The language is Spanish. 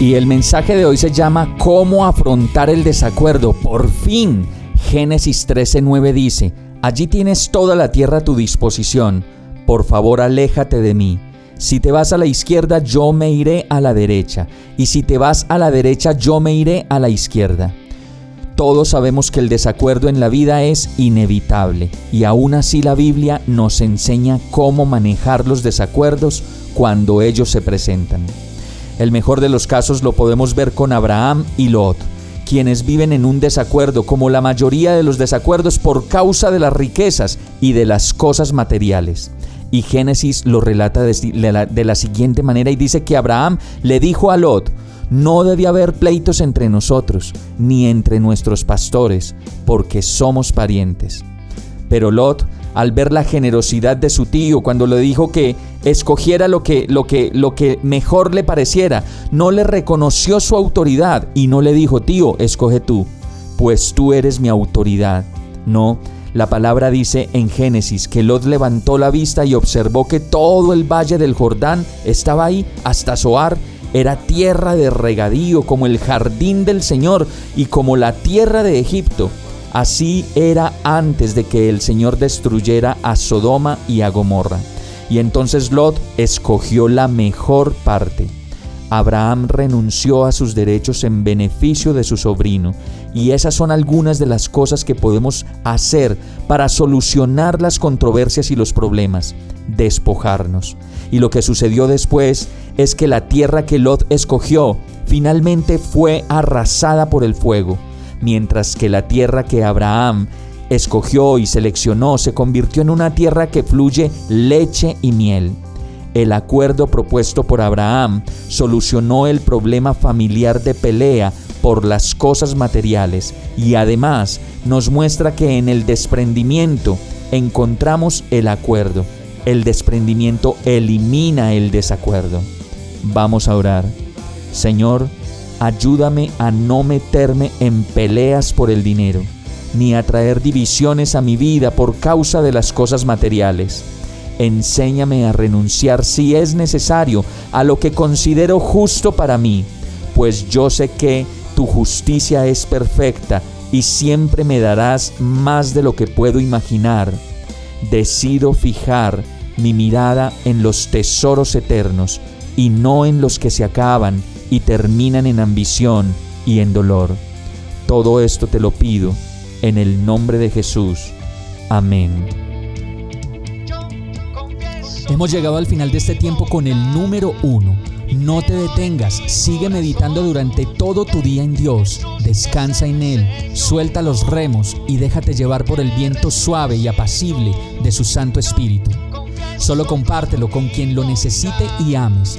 Y el mensaje de hoy se llama ¿Cómo afrontar el desacuerdo? Por fin. Génesis 13:9 dice, Allí tienes toda la tierra a tu disposición por favor aléjate de mí. Si te vas a la izquierda, yo me iré a la derecha, y si te vas a la derecha, yo me iré a la izquierda. Todos sabemos que el desacuerdo en la vida es inevitable, y aún así la Biblia nos enseña cómo manejar los desacuerdos cuando ellos se presentan. El mejor de los casos lo podemos ver con Abraham y Lot, quienes viven en un desacuerdo como la mayoría de los desacuerdos por causa de las riquezas y de las cosas materiales. Y Génesis lo relata de la, siguiente manera y dice que Abraham le dijo a Lot, no debe haber pleitos entre nosotros, ni entre nuestros pastores, porque somos parientes. Pero Lot, al ver la generosidad de su tío, cuando le dijo que escogiera lo que, lo que, lo que mejor le pareciera, no le reconoció su autoridad y no le dijo, tío, escoge tú, pues tú eres mi autoridad. No, la palabra dice en Génesis que Lot levantó la vista y observó que todo el valle del Jordán estaba ahí hasta Zoar. Era tierra de regadío como el jardín del Señor y como la tierra de Egipto. Así era antes de que el Señor destruyera a Sodoma y a Gomorra. Y entonces Lot escogió la mejor parte. Abraham renunció a sus derechos en beneficio de su sobrino, y esas son algunas de las cosas que podemos hacer para solucionar las controversias y los problemas, despojarnos. Y lo que sucedió después es que la tierra que Lot escogió finalmente fue arrasada por el fuego, mientras que la tierra que Abraham escogió y seleccionó se convirtió en una tierra que fluye leche y miel. El acuerdo propuesto por Abraham solucionó el problema familiar de pelea por las cosas materiales y además nos muestra que en el desprendimiento encontramos el acuerdo. El desprendimiento elimina el desacuerdo. Vamos a orar. Señor, ayúdame a no meterme en peleas por el dinero, ni a traer divisiones a mi vida por causa de las cosas materiales Enséñame a renunciar si es necesario a lo que considero justo para mí, pues yo sé que tu justicia es perfecta y siempre me darás más de lo que puedo imaginar. Decido fijar mi mirada en los tesoros eternos y no en los que se acaban y terminan en ambición y en dolor. Todo esto te lo pido en el nombre de Jesús. Amén. Hemos llegado al final de este tiempo con el número uno. No te detengas, sigue meditando durante todo tu día en Dios, descansa en Él, suelta los remos y déjate llevar por el viento suave y apacible de su Santo Espíritu. Solo compártelo con quien lo necesite y ames.